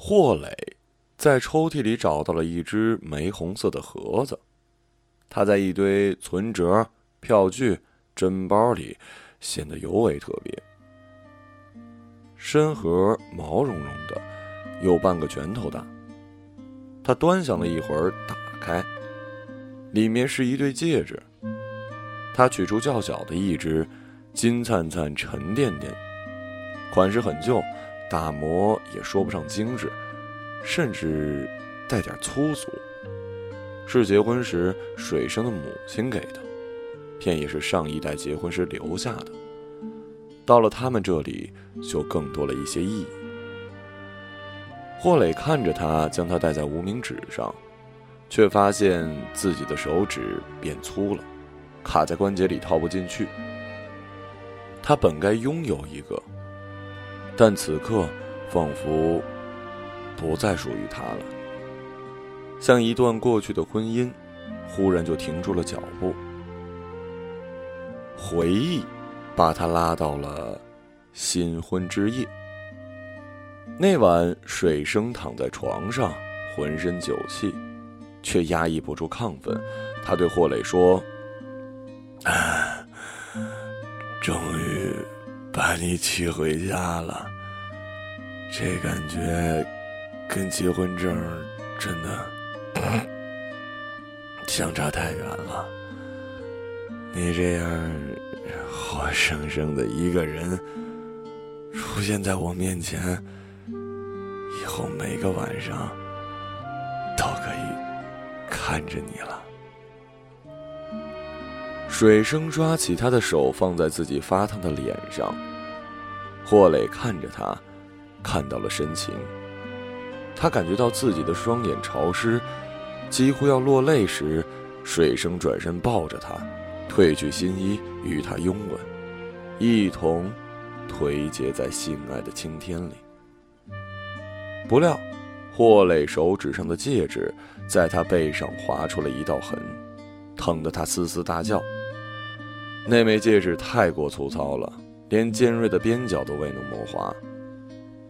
霍磊在抽屉里找到了一只玫红色的盒子，他在一堆存折、票据、针包里显得尤为特别。深盒毛茸茸的，有半个拳头大。他端详了一会儿，打开，里面是一对戒指。他取出较小的一只，金灿灿、沉甸甸，款式很旧，打磨也说不上精致，甚至带点粗俗。是结婚时水生的母亲给的，便也是上一代结婚时留下的。到了他们这里，就更多了一些意义。霍磊看着他，将它戴在无名指上，却发现自己的手指变粗了。卡在关节里套不进去。他本该拥有一个，但此刻仿佛不再属于他了。像一段过去的婚姻，忽然就停住了脚步。回忆把他拉到了新婚之夜。那晚，水生躺在床上，浑身酒气，却压抑不住亢奋。他对霍磊说。终于把你娶回家了，这感觉跟结婚证真的相差太远了。你这样活生生的一个人出现在我面前，以后每个晚上都可以看着你了。水生抓起他的手，放在自己发烫的脸上。霍磊看着他，看到了深情。他感觉到自己的双眼潮湿，几乎要落泪时，水生转身抱着他，褪去新衣，与他拥吻，一同颓结在性爱的青天里。不料，霍磊手指上的戒指在他背上划出了一道痕，疼得他嘶嘶大叫。那枚戒指太过粗糙了，连尖锐的边角都未能磨滑。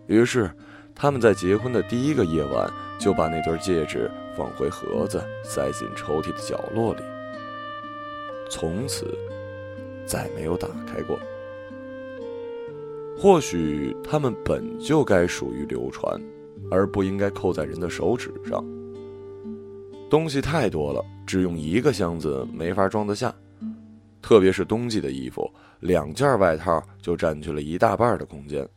于是，他们在结婚的第一个夜晚就把那对戒指放回盒子，塞进抽屉的角落里。从此，再没有打开过。或许他们本就该属于流传，而不应该扣在人的手指上。东西太多了，只用一个箱子没法装得下。特别是冬季的衣服，两件外套就占据了一大半的空间。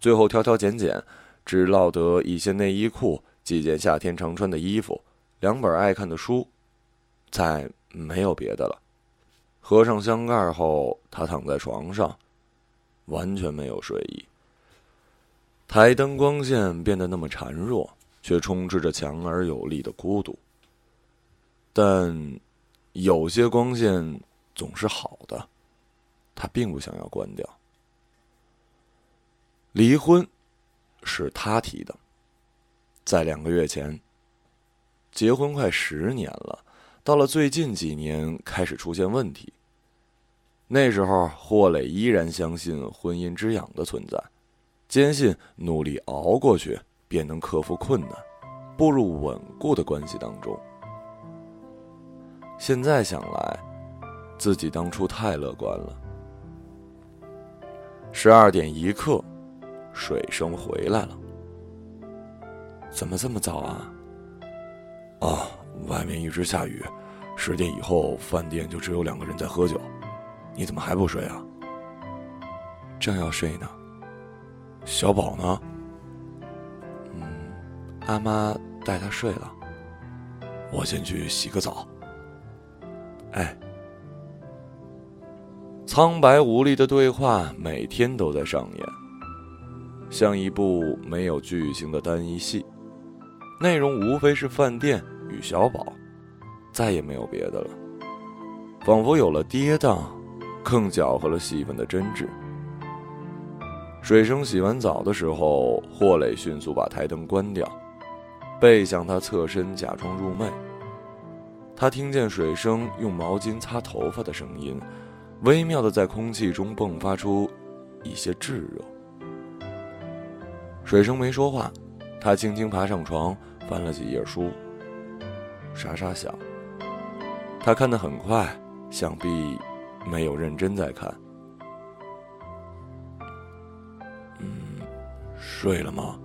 最后挑挑拣拣，只落得一些内衣裤、几件夏天常穿的衣服、两本爱看的书，再没有别的了。合上箱盖后，他躺在床上，完全没有睡意。台灯光线变得那么孱弱，却充斥着强而有力的孤独。但有些光线。总是好的，他并不想要关掉。离婚是他提的，在两个月前。结婚快十年了，到了最近几年开始出现问题。那时候，霍磊依然相信婚姻之痒的存在，坚信努力熬过去便能克服困难，步入稳固的关系当中。现在想来。自己当初太乐观了。十二点一刻，水生回来了。怎么这么早啊？哦，外面一直下雨，十点以后饭店就只有两个人在喝酒。你怎么还不睡啊？正要睡呢。小宝呢？嗯，阿妈带他睡了。我先去洗个澡。哎。苍白无力的对话每天都在上演，像一部没有剧情的单一戏，内容无非是饭店与小宝，再也没有别的了。仿佛有了跌宕，更搅和了戏份的真挚。水生洗完澡的时候，霍磊迅速把台灯关掉，背向他侧身，假装入寐。他听见水生用毛巾擦头发的声音。微妙的在空气中迸发出一些炙热。水生没说话，他轻轻爬上床，翻了几页书，沙沙响。他看得很快，想必没有认真在看。嗯，睡了吗？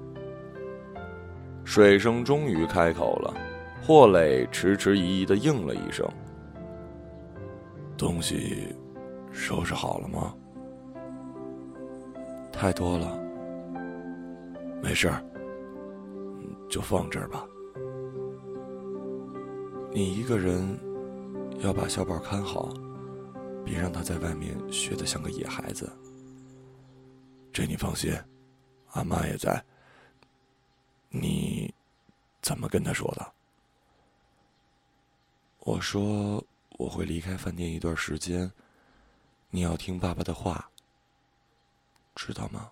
水生终于开口了，霍磊迟迟疑疑的应了一声：“东西收拾好了吗？”太多了，没事儿。就放这儿吧。你一个人要把小宝看好，别让他在外面学的像个野孩子。这你放心，阿妈也在。你怎么跟他说的？我说我会离开饭店一段时间，你要听爸爸的话，知道吗？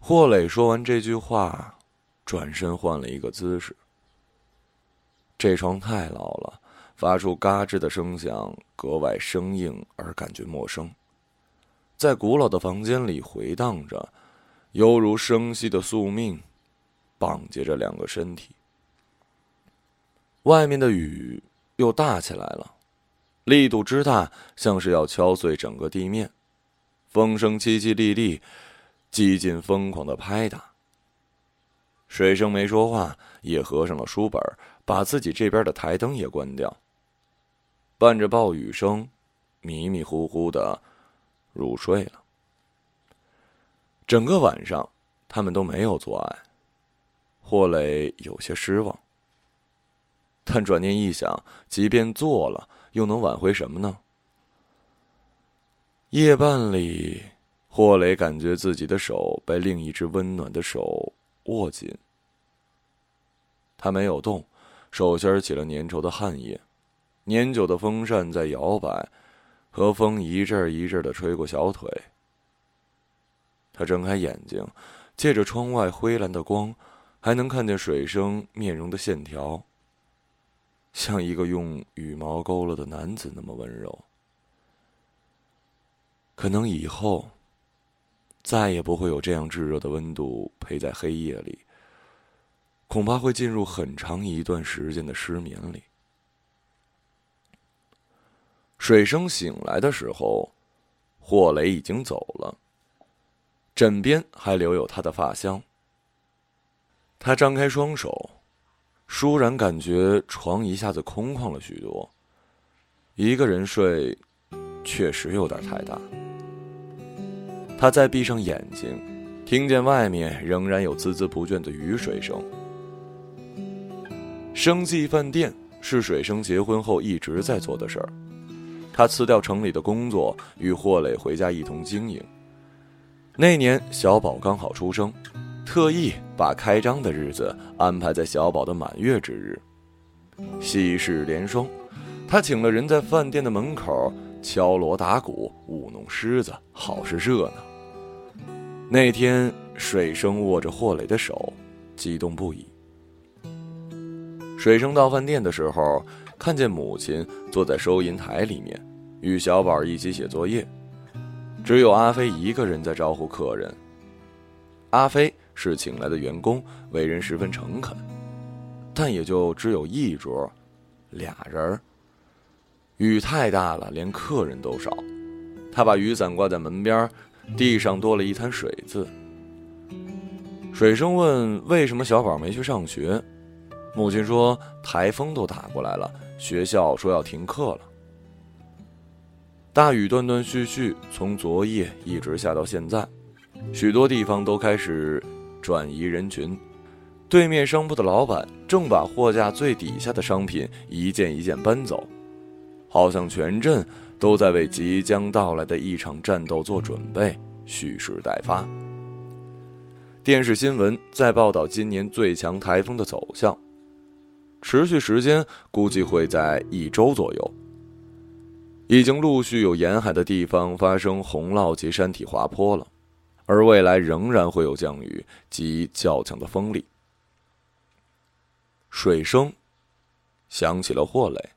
霍磊说完这句话，转身换了一个姿势。这床太老了，发出嘎吱的声响，格外生硬而感觉陌生，在古老的房间里回荡着，犹如生息的宿命，绑结着两个身体。外面的雨又大起来了，力度之大，像是要敲碎整个地面，风声凄凄沥沥。几近疯狂的拍打。水生没说话，也合上了书本，把自己这边的台灯也关掉。伴着暴雨声，迷迷糊糊的入睡了。整个晚上，他们都没有作案。霍磊有些失望，但转念一想，即便做了，又能挽回什么呢？夜半里。霍雷感觉自己的手被另一只温暖的手握紧。他没有动，手心起了粘稠的汗液，年久的风扇在摇摆，和风一阵一阵的吹过小腿。他睁开眼睛，借着窗外灰蓝的光，还能看见水生面容的线条，像一个用羽毛勾勒的男子那么温柔。可能以后。再也不会有这样炙热的温度陪在黑夜里，恐怕会进入很长一段时间的失眠里。水生醒来的时候，霍雷已经走了，枕边还留有他的发香。他张开双手，倏然感觉床一下子空旷了许多。一个人睡，确实有点太大。他再闭上眼睛，听见外面仍然有孜孜不倦的雨水声。生计饭店是水生结婚后一直在做的事儿，他辞掉城里的工作，与霍磊回家一同经营。那年小宝刚好出生，特意把开张的日子安排在小宝的满月之日，喜事连双。他请了人在饭店的门口敲锣打鼓，舞弄狮子，好是热闹。那天，水生握着霍磊的手，激动不已。水生到饭店的时候，看见母亲坐在收银台里面，与小宝一起写作业，只有阿飞一个人在招呼客人。阿飞是请来的员工，为人十分诚恳，但也就只有一桌，俩人雨太大了，连客人都少。他把雨伞挂在门边。地上多了一滩水渍。水生问：“为什么小宝没去上学？”母亲说：“台风都打过来了，学校说要停课了。”大雨断断续续，从昨夜一直下到现在，许多地方都开始转移人群。对面商铺的老板正把货架最底下的商品一件一件搬走，好像全镇。都在为即将到来的一场战斗做准备，蓄势待发。电视新闻在报道今年最强台风的走向，持续时间估计会在一周左右。已经陆续有沿海的地方发生洪涝及山体滑坡了，而未来仍然会有降雨及较强的风力。水声响起了霍磊。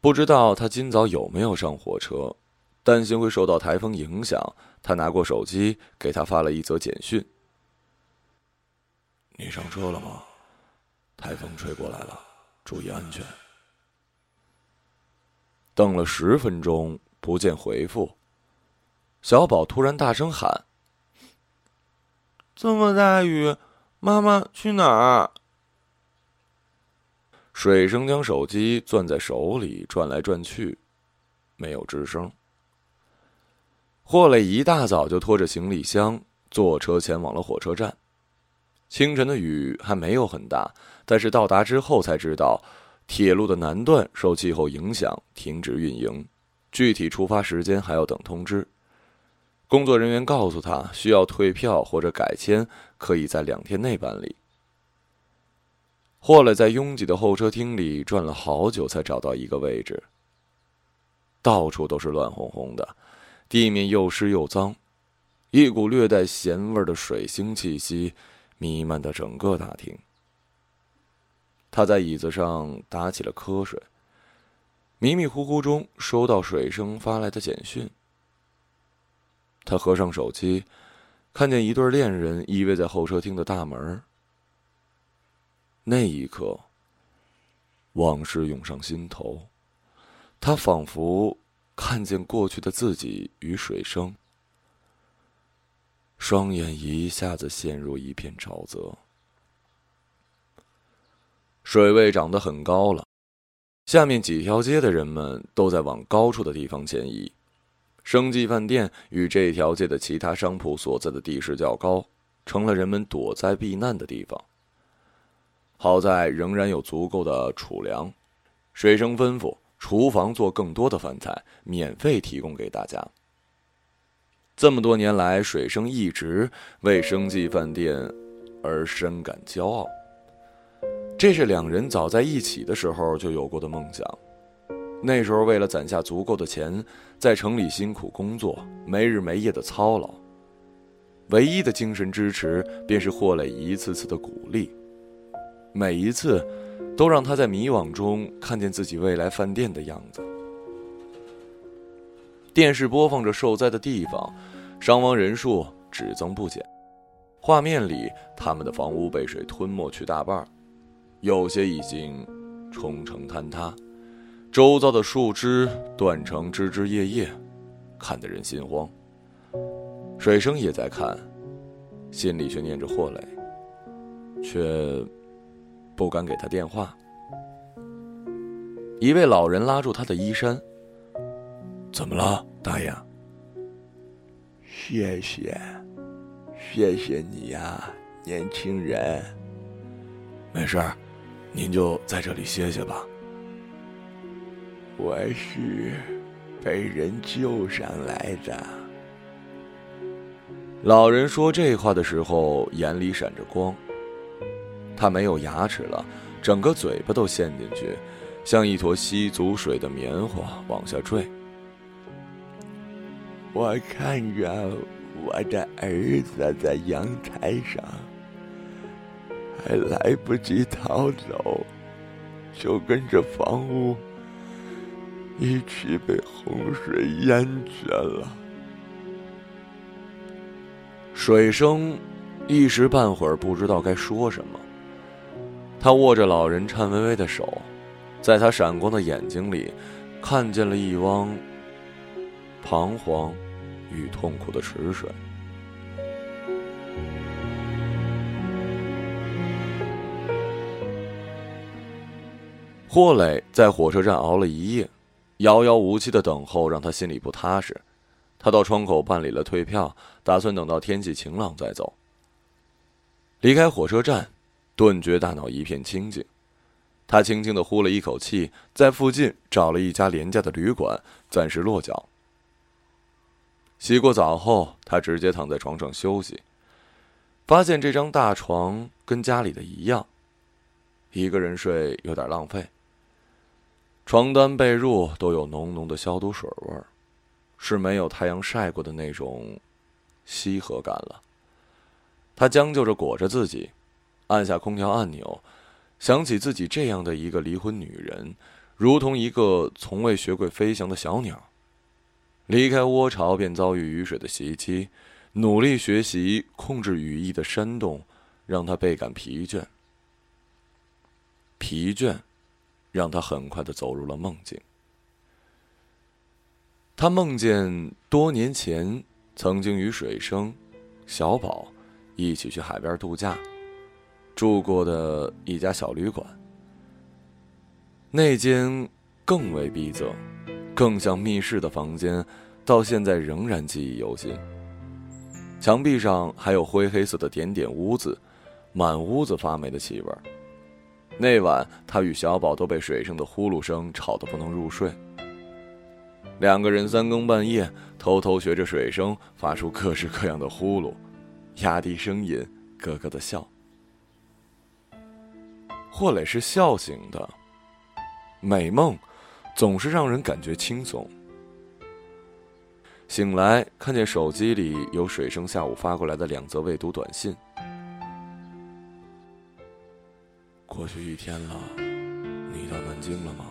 不知道他今早有没有上火车，担心会受到台风影响，他拿过手机给他发了一则简讯：“你上车了吗？台风吹过来了，注意安全。”等了十分钟，不见回复。小宝突然大声喊：“这么大雨，妈妈去哪儿？”水生将手机攥在手里转来转去，没有吱声。霍磊一大早就拖着行李箱坐车前往了火车站。清晨的雨还没有很大，但是到达之后才知道。铁路的南段受气候影响停止运营，具体出发时间还要等通知。工作人员告诉他，需要退票或者改签，可以在两天内办理。霍磊在拥挤的候车厅里转了好久，才找到一个位置。到处都是乱哄哄的，地面又湿又脏，一股略带咸味的水腥气息弥漫的整个大厅。他在椅子上打起了瞌睡。迷迷糊糊中收到水生发来的简讯。他合上手机，看见一对恋人依偎在候车厅的大门。那一刻，往事涌上心头，他仿佛看见过去的自己与水生，双眼一下子陷入一片沼泽。水位涨得很高了，下面几条街的人们都在往高处的地方迁移。生计饭店与这条街的其他商铺所在的地势较高，成了人们躲灾避难的地方。好在仍然有足够的储粮，水生吩咐厨房做更多的饭菜，免费提供给大家。这么多年来，水生一直为生计饭店而深感骄傲。这是两人早在一起的时候就有过的梦想。那时候，为了攒下足够的钱，在城里辛苦工作，没日没夜的操劳。唯一的精神支持，便是霍磊一次次的鼓励。每一次，都让他在迷惘中看见自己未来饭店的样子。电视播放着受灾的地方，伤亡人数只增不减。画面里，他们的房屋被水吞没去大半。有些已经冲成坍塌，周遭的树枝断成枝枝叶叶，看得人心慌。水生也在看，心里却念着霍磊，却不敢给他电话。一位老人拉住他的衣衫：“怎么了，大爷？”“谢谢，谢谢你呀，年轻人。”“没事。”您就在这里歇歇吧。我是被人救上来的。老人说这话的时候，眼里闪着光。他没有牙齿了，整个嘴巴都陷进去，像一坨吸足水的棉花往下坠。我看着我的儿子在阳台上。还来不及逃走，就跟着房屋一起被洪水淹去了。水生一时半会儿不知道该说什么。他握着老人颤巍巍的手，在他闪光的眼睛里，看见了一汪彷徨与痛苦的池水。霍磊在火车站熬了一夜，遥遥无期的等候让他心里不踏实。他到窗口办理了退票，打算等到天气晴朗再走。离开火车站，顿觉大脑一片清静。他轻轻的呼了一口气，在附近找了一家廉价的旅馆，暂时落脚。洗过澡后，他直接躺在床上休息，发现这张大床跟家里的一样，一个人睡有点浪费。床单被褥都有浓浓的消毒水味儿，是没有太阳晒过的那种稀和感了。他将就着裹着自己，按下空调按钮，想起自己这样的一个离婚女人，如同一个从未学会飞翔的小鸟，离开窝巢便遭遇雨水的袭击，努力学习控制羽翼的扇动，让他倍感疲倦。疲倦，让他很快的走入了梦境。他梦见多年前曾经与水生、小宝一起去海边度假，住过的一家小旅馆。那间更为逼仄、更像密室的房间，到现在仍然记忆犹新。墙壁上还有灰黑色的点点污渍，满屋子发霉的气味。那晚，他与小宝都被水生的呼噜声吵得不能入睡。两个人三更半夜偷偷学着水声发出各式各样的呼噜，压低声音咯咯的笑。霍磊是笑醒的，美梦总是让人感觉轻松。醒来看见手机里有水生下午发过来的两则未读短信。过去一天了，你到南京了吗？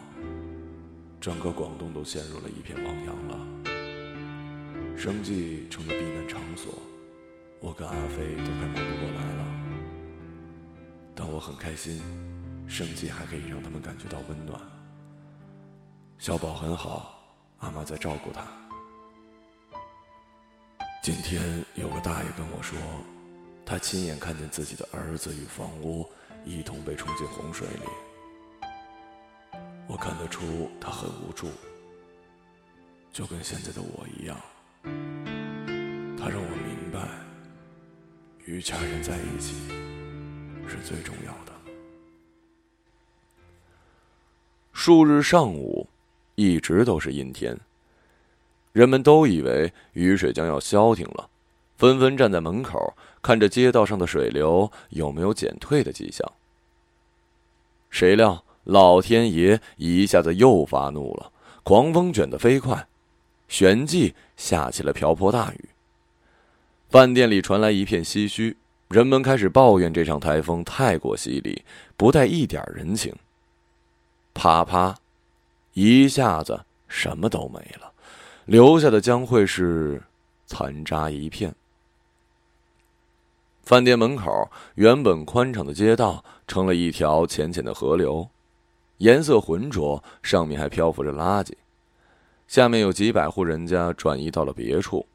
整个广东都陷入了一片汪洋了，生计成了避难场所，我跟阿飞都快忙不过来了。但我很开心，生计还可以让他们感觉到温暖。小宝很好，阿妈在照顾他。今天有个大爷跟我说，他亲眼看见自己的儿子与房屋一同被冲进洪水里。我看得出他很无助，就跟现在的我一样。他让我明白，与家人在一起是最重要的。数日上午，一直都是阴天。人们都以为雨水将要消停了，纷纷站在门口看着街道上的水流有没有减退的迹象。谁料？老天爷一下子又发怒了，狂风卷得飞快，旋即下起了瓢泼大雨。饭店里传来一片唏嘘，人们开始抱怨这场台风太过犀利，不带一点人情。啪啪，一下子什么都没了，留下的将会是残渣一片。饭店门口原本宽敞的街道，成了一条浅浅的河流。颜色浑浊，上面还漂浮着垃圾。下面有几百户人家转移到了别处，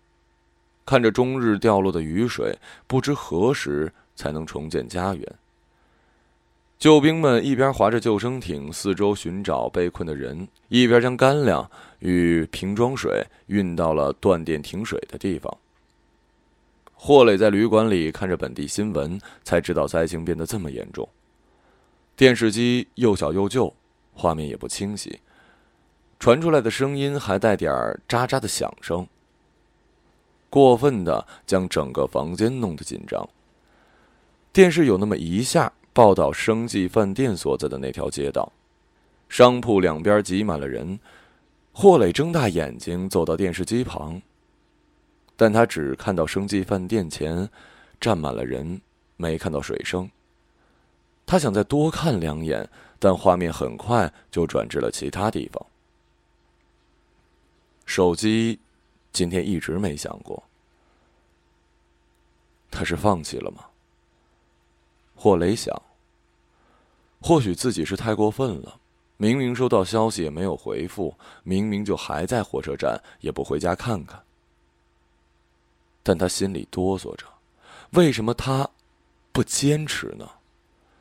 看着终日掉落的雨水，不知何时才能重建家园。救兵们一边划着救生艇四周寻找被困的人，一边将干粮与瓶装水运到了断电停水的地方。霍磊在旅馆里看着本地新闻，才知道灾情变得这么严重。电视机又小又旧，画面也不清晰，传出来的声音还带点喳喳的响声，过分的将整个房间弄得紧张。电视有那么一下报道生计饭店所在的那条街道，商铺两边挤满了人。霍磊睁大眼睛走到电视机旁，但他只看到生计饭店前站满了人，没看到水声。他想再多看两眼，但画面很快就转至了其他地方。手机今天一直没响过，他是放弃了吗？霍雷想，或许自己是太过分了，明明收到消息也没有回复，明明就还在火车站，也不回家看看。但他心里哆嗦着，为什么他不坚持呢？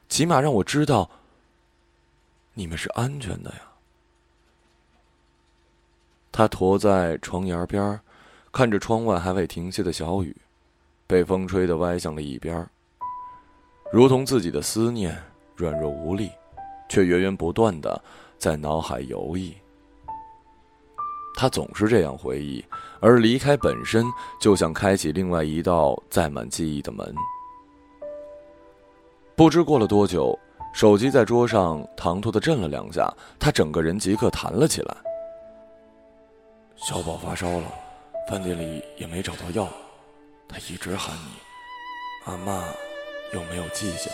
起码让我知道，你们是安全的呀。他驮在床沿边看着窗外还未停歇的小雨，被风吹得歪向了一边如同自己的思念软弱无力，却源源不断的在脑海游弋。他总是这样回忆，而离开本身就像开启另外一道载满记忆的门。不知过了多久，手机在桌上唐突的震了两下，他整个人即刻弹了起来。小宝发烧了，饭店里也没找到药，他一直喊你，阿妈有没有迹象？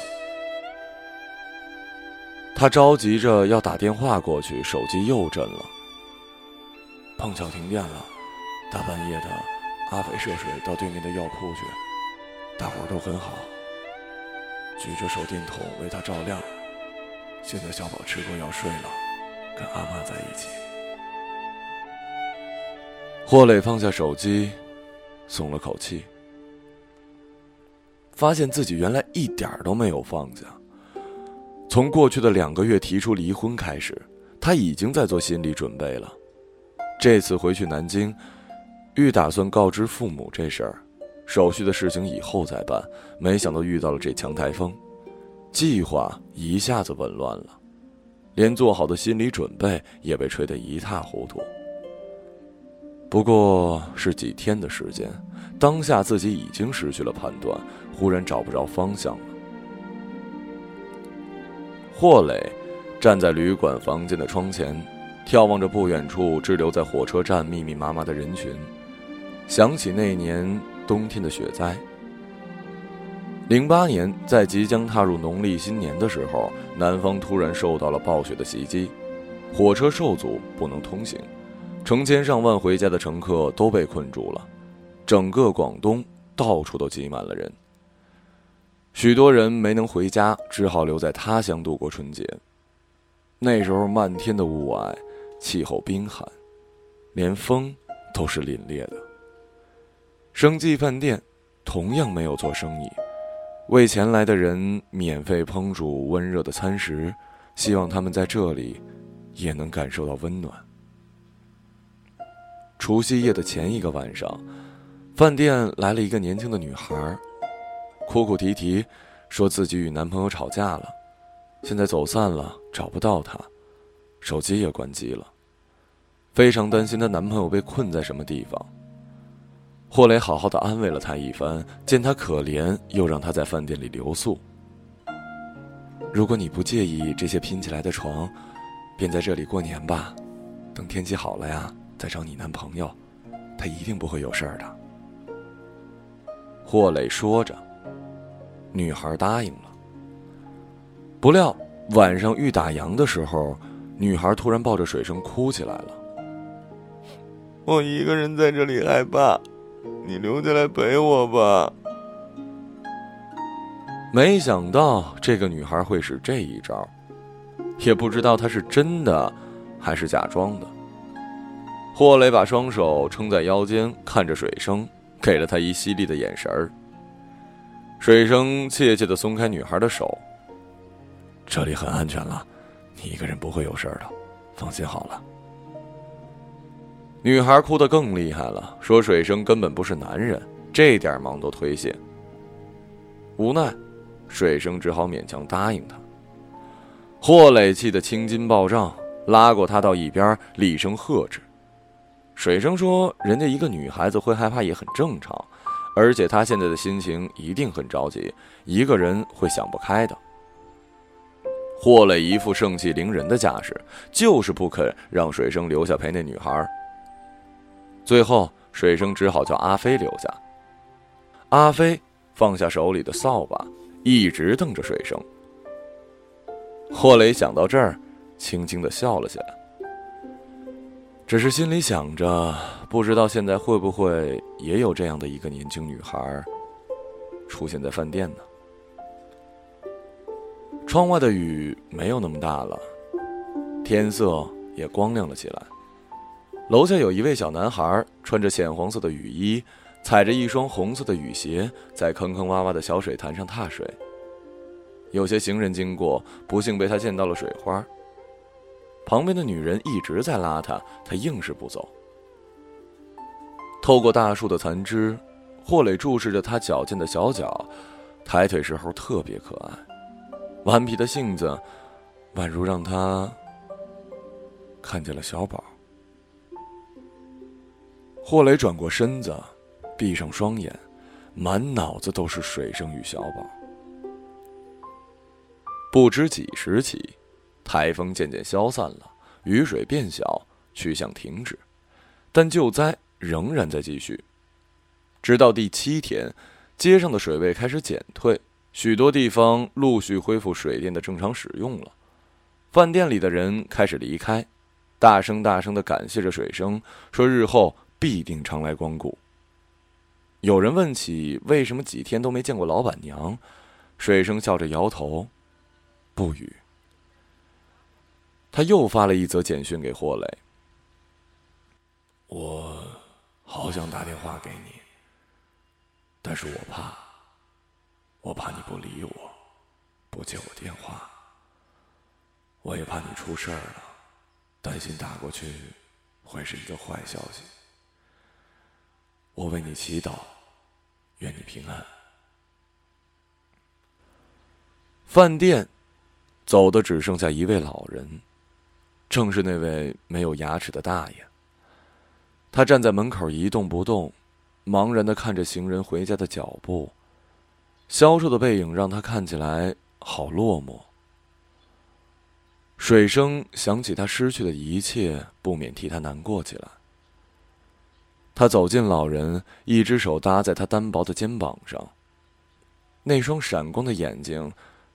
他着急着要打电话过去，手机又震了。碰巧停电了，大半夜的，阿飞涉水到对面的药铺去，大伙儿都很好，举着手电筒为他照亮。现在小宝吃过药睡了，跟阿妈在一起。霍磊放下手机，松了口气，发现自己原来一点都没有放下。从过去的两个月提出离婚开始，他已经在做心理准备了。这次回去南京，欲打算告知父母这事儿，手续的事情以后再办。没想到遇到了这强台风。计划一下子紊乱了，连做好的心理准备也被吹得一塌糊涂。不过是几天的时间，当下自己已经失去了判断，忽然找不着方向了。霍磊站在旅馆房间的窗前，眺望着不远处滞留在火车站密密麻麻的人群，想起那年冬天的雪灾。零八年，在即将踏入农历新年的时候，南方突然受到了暴雪的袭击，火车受阻不能通行，成千上万回家的乘客都被困住了，整个广东到处都挤满了人。许多人没能回家，只好留在他乡度过春节。那时候漫天的雾霭，气候冰寒，连风都是凛冽的。生计饭店同样没有做生意。为前来的人免费烹煮温热的餐食，希望他们在这里也能感受到温暖。除夕夜的前一个晚上，饭店来了一个年轻的女孩，哭哭啼啼，说自己与男朋友吵架了，现在走散了，找不到他，手机也关机了，非常担心她男朋友被困在什么地方。霍雷好好的安慰了她一番，见她可怜，又让她在饭店里留宿。如果你不介意这些拼起来的床，便在这里过年吧。等天气好了呀，再找你男朋友，他一定不会有事儿的。霍磊说着，女孩答应了。不料晚上欲打烊的时候，女孩突然抱着水生哭起来了。我一个人在这里害怕。你留下来陪我吧。没想到这个女孩会使这一招，也不知道她是真的还是假装的。霍雷把双手撑在腰间，看着水生，给了他一犀利的眼神儿。水生怯怯的松开女孩的手。这里很安全了，你一个人不会有事的，放心好了。女孩哭得更厉害了，说：“水生根本不是男人，这点忙都推卸。”无奈，水生只好勉强答应他。霍磊气得青筋暴涨，拉过他到一边，厉声呵斥。水生说：“人家一个女孩子会害怕也很正常，而且她现在的心情一定很着急，一个人会想不开的。”霍磊一副盛气凌人的架势，就是不肯让水生留下陪那女孩。最后，水生只好叫阿飞留下。阿飞放下手里的扫把，一直瞪着水生。霍磊想到这儿，轻轻的笑了起来，只是心里想着，不知道现在会不会也有这样的一个年轻女孩出现在饭店呢？窗外的雨没有那么大了，天色也光亮了起来。楼下有一位小男孩，穿着浅黄色的雨衣，踩着一双红色的雨鞋，在坑坑洼洼的小水潭上踏水。有些行人经过，不幸被他溅到了水花。旁边的女人一直在拉他，他硬是不走。透过大树的残枝，霍磊注视着他矫健的小脚，抬腿时候特别可爱，顽皮的性子，宛如让他看见了小宝。霍雷转过身子，闭上双眼，满脑子都是水生与小宝。不知几时起，台风渐渐消散了，雨水变小，去向停止，但救灾仍然在继续。直到第七天，街上的水位开始减退，许多地方陆续恢复水电的正常使用了，饭店里的人开始离开，大声大声的感谢着水生，说日后。必定常来光顾。有人问起为什么几天都没见过老板娘，水生笑着摇头，不语。他又发了一则简讯给霍磊：“我好想打电话给你，但是我怕，我怕你不理我，不接我电话。我也怕你出事儿了，担心打过去会是一个坏消息。我为你祈祷，愿你平安。”饭店走的只剩下一位老人。正是那位没有牙齿的大爷。他站在门口一动不动，茫然的看着行人回家的脚步，消瘦的背影让他看起来好落寞。水生想起他失去的一切，不免替他难过起来。他走近老人，一只手搭在他单薄的肩膀上，那双闪光的眼睛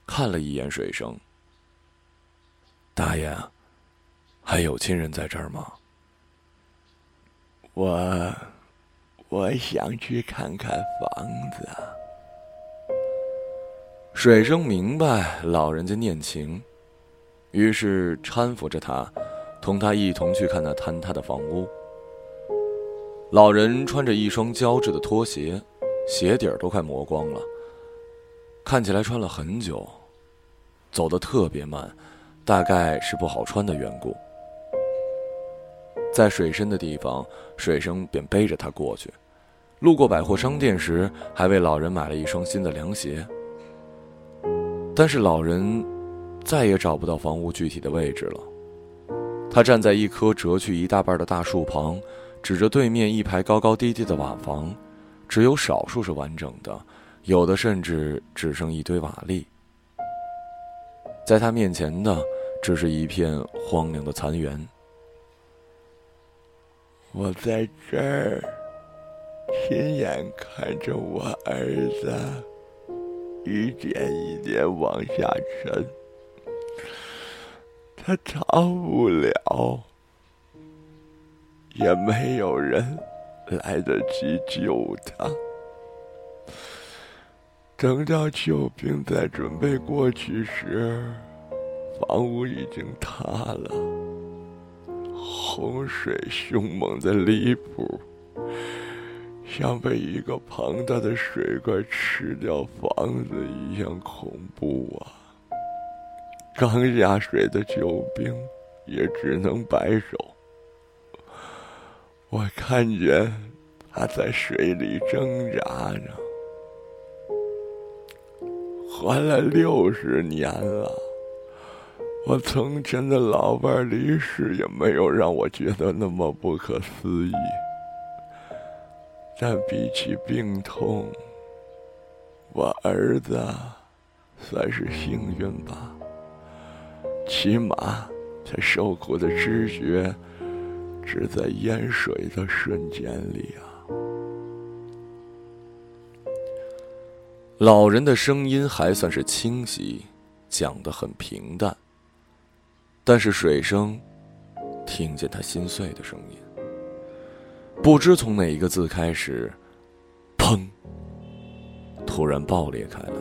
看了一眼水生。大爷。还有亲人在这儿吗？我，我想去看看房子。水生明白老人家念情，于是搀扶着他，同他一同去看那坍塌的房屋。老人穿着一双胶质的拖鞋，鞋底儿都快磨光了，看起来穿了很久，走得特别慢，大概是不好穿的缘故。在水深的地方，水生便背着他过去。路过百货商店时，还为老人买了一双新的凉鞋。但是老人再也找不到房屋具体的位置了。他站在一棵折去一大半的大树旁，指着对面一排高高低低的瓦房，只有少数是完整的，有的甚至只剩一堆瓦砾。在他面前的，只是一片荒凉的残垣。我在这儿，亲眼看着我儿子一点一点往下沉，他逃不了，也没有人来得及救他。等到救兵在准备过去时，房屋已经塌了。洪水凶猛的离谱，像被一个庞大的水怪吃掉房子一样恐怖啊！刚下水的救兵也只能摆手。我看见他在水里挣扎着，活了六十年了。我从前的老伴离世，也没有让我觉得那么不可思议。但比起病痛，我儿子算是幸运吧。起码，他受苦的知觉只在淹水的瞬间里啊。老人的声音还算是清晰，讲得很平淡。但是水声听见他心碎的声音，不知从哪一个字开始，砰！突然爆裂开来。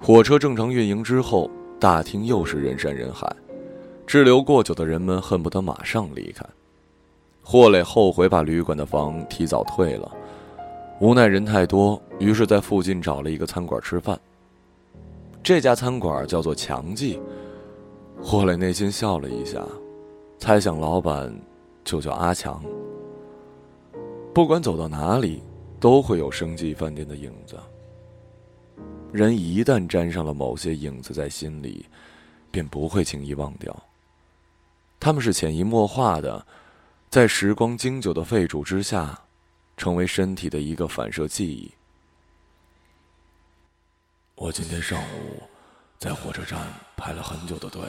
火车正常运营之后，大厅又是人山人海，滞留过久的人们恨不得马上离开。霍磊后悔把旅馆的房提早退了，无奈人太多，于是在附近找了一个餐馆吃饭。这家餐馆叫做强记。霍磊内心笑了一下，猜想老板就叫阿强。不管走到哪里，都会有生计饭店的影子。人一旦沾上了某些影子在心里，便不会轻易忘掉。他们是潜移默化的，在时光经久的废煮之下，成为身体的一个反射记忆。我今天上午在火车站排了很久的队。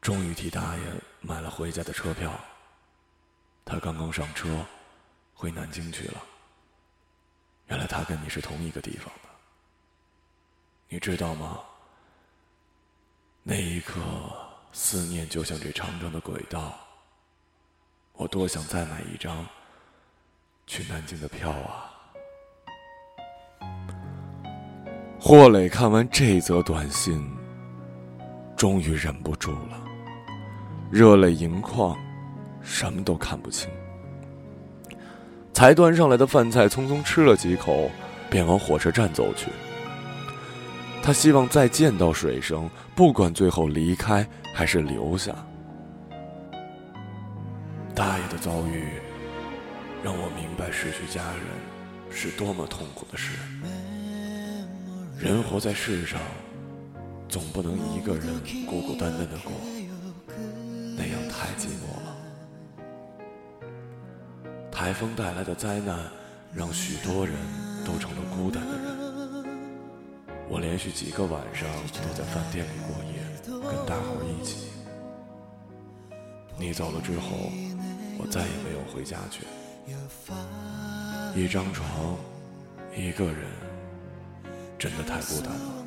终于替大爷买了回家的车票。他刚刚上车，回南京去了。原来他跟你是同一个地方的。你知道吗？那一刻，思念就像这长长的轨道，我多想再买一张去南京的票啊！霍磊看完这则短信，终于忍不住了，热泪盈眶，什么都看不清。才端上来的饭菜，匆匆吃了几口，便往火车站走去。他希望再见到水生，不管最后离开还是留下。大爷的遭遇，让我明白失去家人是多么痛苦的事。人活在世上，总不能一个人孤孤单单的过，那样太寂寞了。台风带来的灾难，让许多人都成了孤单的人。我连续几个晚上都在饭店里过夜，跟大伙一起。你走了之后，我再也没有回家去。一张床，一个人，真的太孤单了。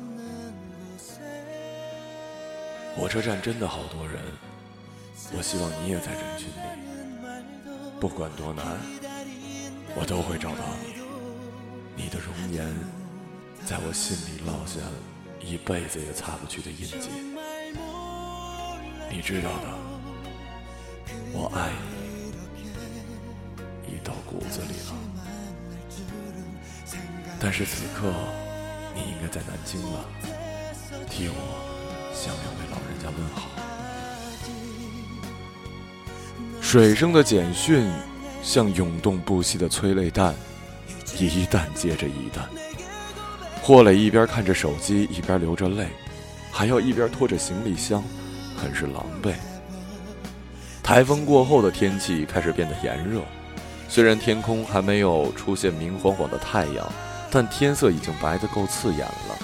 火车站真的好多人，我希望你也在人群里。不管多难，我都会找到你。你的容颜，在我心里烙下一辈子也擦不去的印记。你知道的，我爱你，已到骨子里了。但是此刻，你应该在南京了，替我向两位老人家问好。水生的简讯像涌动不息的催泪弹，一弹接着一弹。霍磊一边看着手机，一边流着泪，还要一边拖着行李箱，很是狼狈。台风过后的天气开始变得炎热，虽然天空还没有出现明晃晃的太阳，但天色已经白得够刺眼了。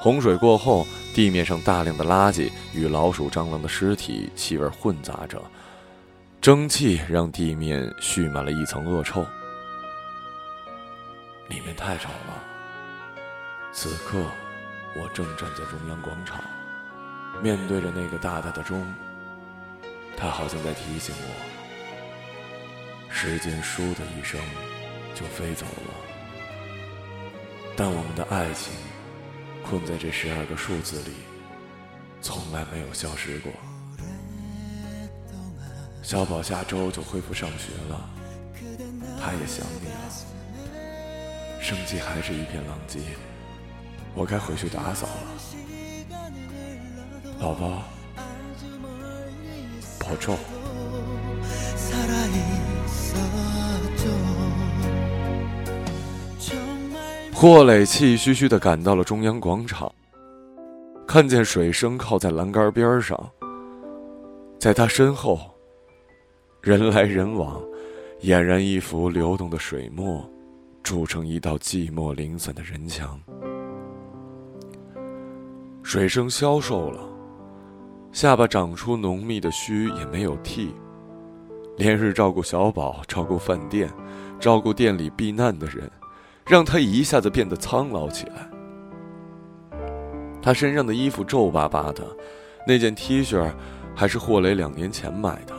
洪水过后，地面上大量的垃圾与老鼠、蟑螂的尸体气味混杂着。蒸汽让地面蓄满了一层恶臭，里面太吵了。此刻，我正站在中央广场，面对着那个大大的钟，它好像在提醒我：时间倏的一声就飞走了。但我们的爱情，困在这十二个数字里，从来没有消失过。小宝下周就恢复上学了，他也想你了。生计还是一片狼藉，我该回去打扫了。宝宝，保重。霍磊气吁吁的赶到了中央广场，看见水生靠在栏杆边上，在他身后。人来人往，俨然一幅流动的水墨，筑成一道寂寞零散的人墙。水生消瘦了，下巴长出浓密的须，也没有剃。连日照顾小宝，照顾饭店，照顾店里避难的人，让他一下子变得苍老起来。他身上的衣服皱巴巴的，那件 T 恤还是霍磊两年前买的。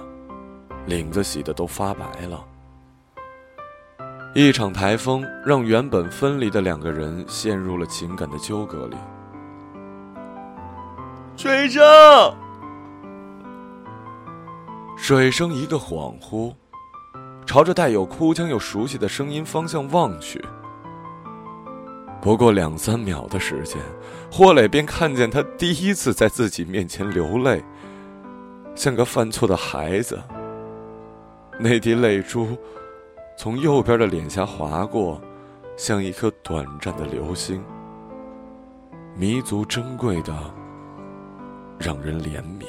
领子洗的都发白了。一场台风让原本分离的两个人陷入了情感的纠葛里。水生，水生一个恍惚，朝着带有哭腔又熟悉的声音方向望去。不过两三秒的时间，霍磊便看见他第一次在自己面前流泪，像个犯错的孩子。那滴泪珠从右边的脸颊划过，像一颗短暂的流星，弥足珍贵的，让人怜悯。